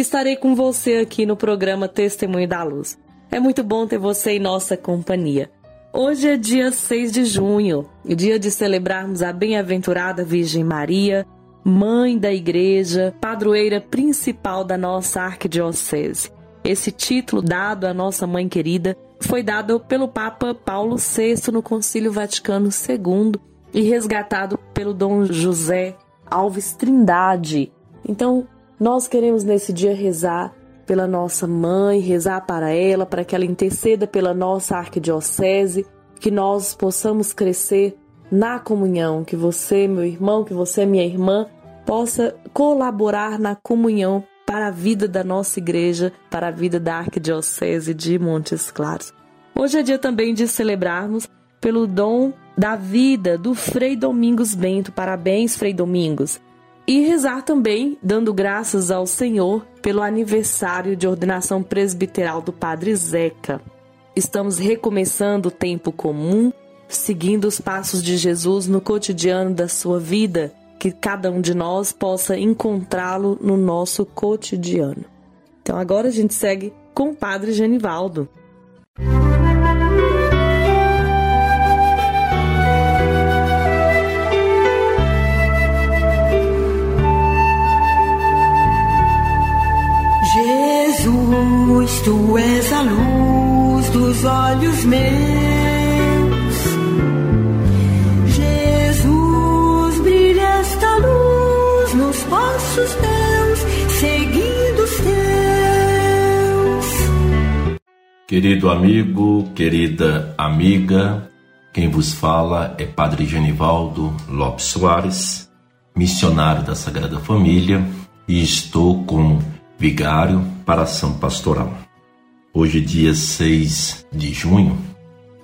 estarei com você aqui no programa Testemunho da Luz. É muito bom ter você em nossa companhia. Hoje é dia 6 de junho, dia de celebrarmos a bem-aventurada Virgem Maria, mãe da igreja, padroeira principal da nossa arquidiocese. Esse título dado à nossa mãe querida foi dado pelo Papa Paulo VI no Concílio Vaticano II e resgatado pelo Dom José Alves Trindade. Então, nós queremos nesse dia rezar pela nossa mãe, rezar para ela, para que ela interceda pela nossa arquidiocese, que nós possamos crescer na comunhão, que você, meu irmão, que você, minha irmã, possa colaborar na comunhão para a vida da nossa igreja, para a vida da arquidiocese de Montes Claros. Hoje é dia também de celebrarmos pelo dom da vida do Frei Domingos Bento. Parabéns, Frei Domingos e rezar também dando graças ao Senhor pelo aniversário de ordenação presbiteral do Padre Zeca. Estamos recomeçando o tempo comum, seguindo os passos de Jesus no cotidiano da sua vida, que cada um de nós possa encontrá-lo no nosso cotidiano. Então agora a gente segue com o Padre Genivaldo. Tu és a luz dos olhos meus. Jesus, brilha esta luz nos passos teus, seguindo os teus. Querido amigo, querida amiga, quem vos fala é Padre Genivaldo Lopes Soares, missionário da Sagrada Família, e estou como vigário para ação pastoral. Hoje, dia 6 de junho,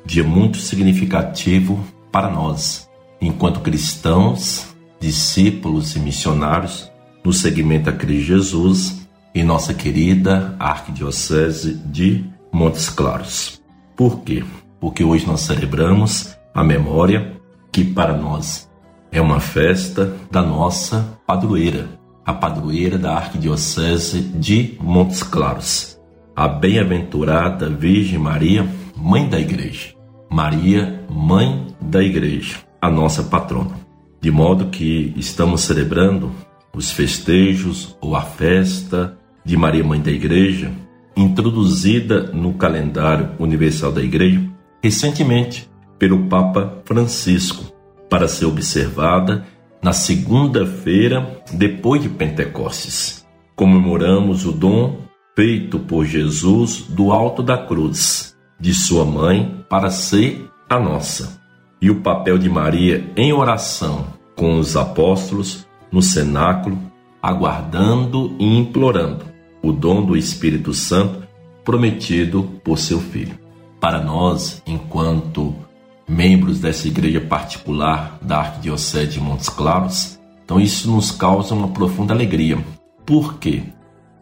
dia muito significativo para nós, enquanto cristãos, discípulos e missionários no segmento a Cristo Jesus em nossa querida Arquidiocese de Montes Claros. Por quê? Porque hoje nós celebramos a memória que para nós é uma festa da nossa padroeira, a padroeira da Arquidiocese de Montes Claros, a bem-aventurada Virgem Maria, Mãe da Igreja. Maria, Mãe da Igreja, a nossa patrona. De modo que estamos celebrando os festejos ou a festa de Maria, Mãe da Igreja, introduzida no calendário universal da Igreja recentemente pelo Papa Francisco, para ser observada na segunda-feira depois de Pentecostes. Comemoramos o dom feito por Jesus do alto da cruz, de sua mãe, para ser a nossa. E o papel de Maria em oração com os apóstolos no cenáculo, aguardando e implorando o dom do Espírito Santo prometido por seu filho. Para nós, enquanto membros dessa igreja particular da Arquidiocese de Montes Claros. Então isso nos causa uma profunda alegria, Por quê?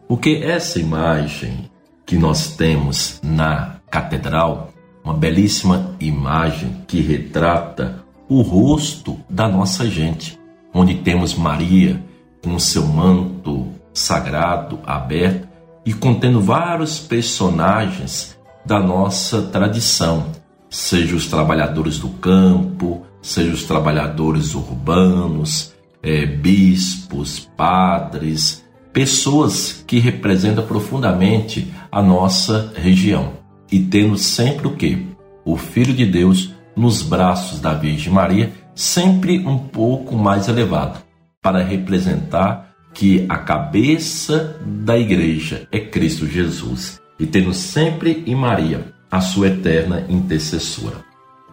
Porque essa imagem que nós temos na catedral, uma belíssima imagem que retrata o rosto da nossa gente, onde temos Maria com seu manto sagrado aberto e contendo vários personagens da nossa tradição, seja os trabalhadores do campo, seja os trabalhadores urbanos, é, bispos, padres, pessoas que representam profundamente a nossa região. E tendo sempre o que? O Filho de Deus nos braços da Virgem Maria, sempre um pouco mais elevado, para representar que a cabeça da igreja é Cristo Jesus, e tendo sempre em Maria a sua eterna intercessora.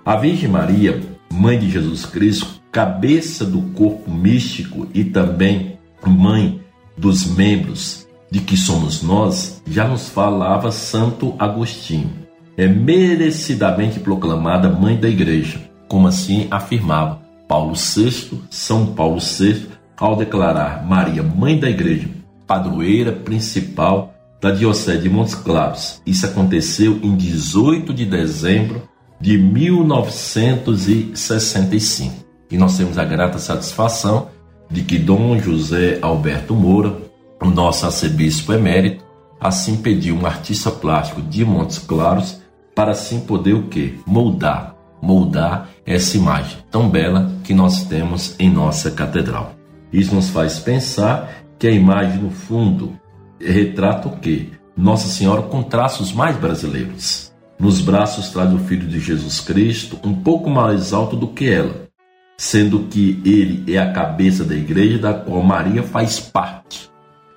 A Virgem Maria, mãe de Jesus Cristo, cabeça do corpo místico e também mãe dos membros de que somos nós, já nos falava Santo Agostinho. É merecidamente proclamada mãe da igreja, como assim afirmava Paulo VI, São Paulo VI, ao declarar Maria mãe da igreja, padroeira principal da Diocese de Montes Claros. Isso aconteceu em 18 de dezembro de 1965. E nós temos a grata satisfação de que Dom José Alberto Moura, o nosso arcebispo emérito, assim pediu um artista plástico de Montes Claros para assim poder o que? Moldar, moldar essa imagem tão bela que nós temos em nossa catedral. Isso nos faz pensar que a imagem no fundo retrata o que? Nossa Senhora com traços mais brasileiros. Nos braços traz o Filho de Jesus Cristo, um pouco mais alto do que ela, sendo que ele é a cabeça da igreja da qual Maria faz parte.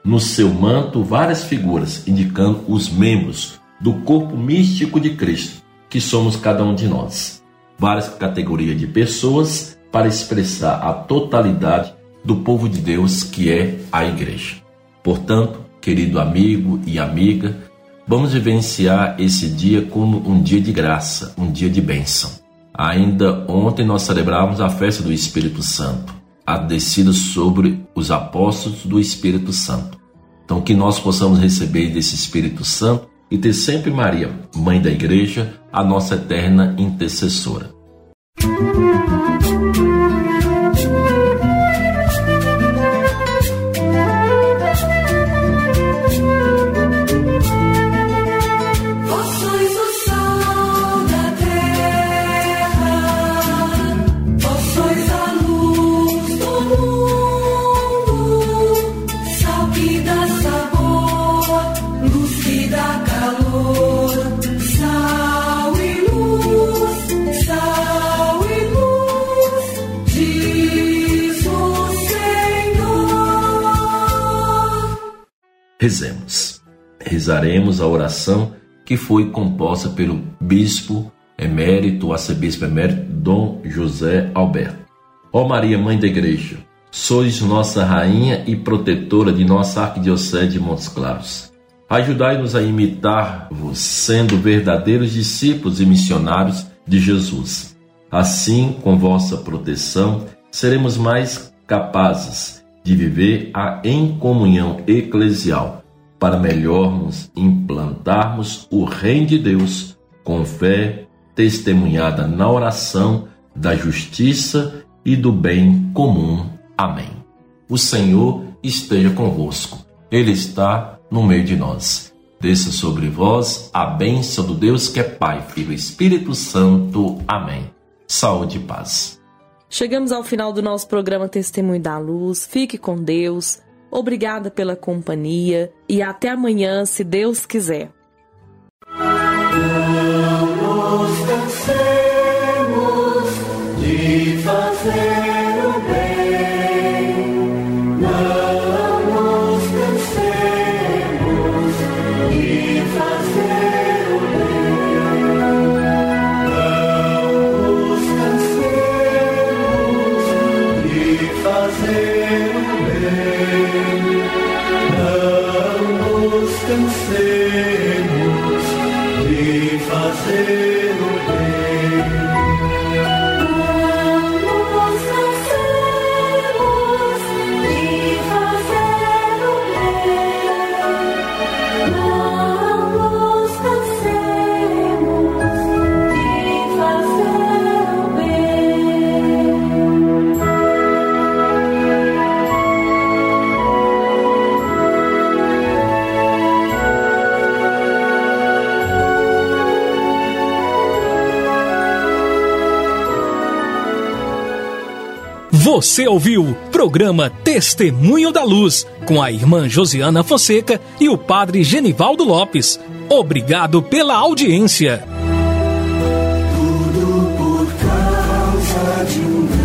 No seu manto, várias figuras indicando os membros do corpo místico de Cristo, que somos cada um de nós. Várias categorias de pessoas para expressar a totalidade do povo de Deus que é a igreja. Portanto, querido amigo e amiga, vamos vivenciar esse dia como um dia de graça, um dia de bênção. Ainda ontem nós celebramos a festa do Espírito Santo, a descida sobre os apóstolos do Espírito Santo. Então, que nós possamos receber desse Espírito Santo e ter sempre Maria, mãe da igreja, a nossa eterna intercessora. Rezemos. Rezaremos a oração que foi composta pelo bispo emérito, arcebispo emérito Dom José Alberto. Ó Maria, Mãe da Igreja, sois nossa rainha e protetora de nossa arquidiocese de Montes Claros. Ajudai-nos a imitar-vos, sendo verdadeiros discípulos e missionários de Jesus. Assim, com vossa proteção, seremos mais capazes de viver a em comunhão eclesial, para melhormos implantarmos o reino de Deus com fé testemunhada na oração da justiça e do bem comum. Amém. O Senhor esteja convosco. Ele está no meio de nós. Desça sobre vós a bênção do Deus que é Pai, Filho e Espírito Santo. Amém. Saúde e paz. Chegamos ao final do nosso programa Testemunho da Luz. Fique com Deus. Obrigada pela companhia e até amanhã, se Deus quiser. Você ouviu o programa Testemunho da Luz com a irmã Josiana Fonseca e o padre Genivaldo Lopes. Obrigado pela audiência. Tudo por causa de um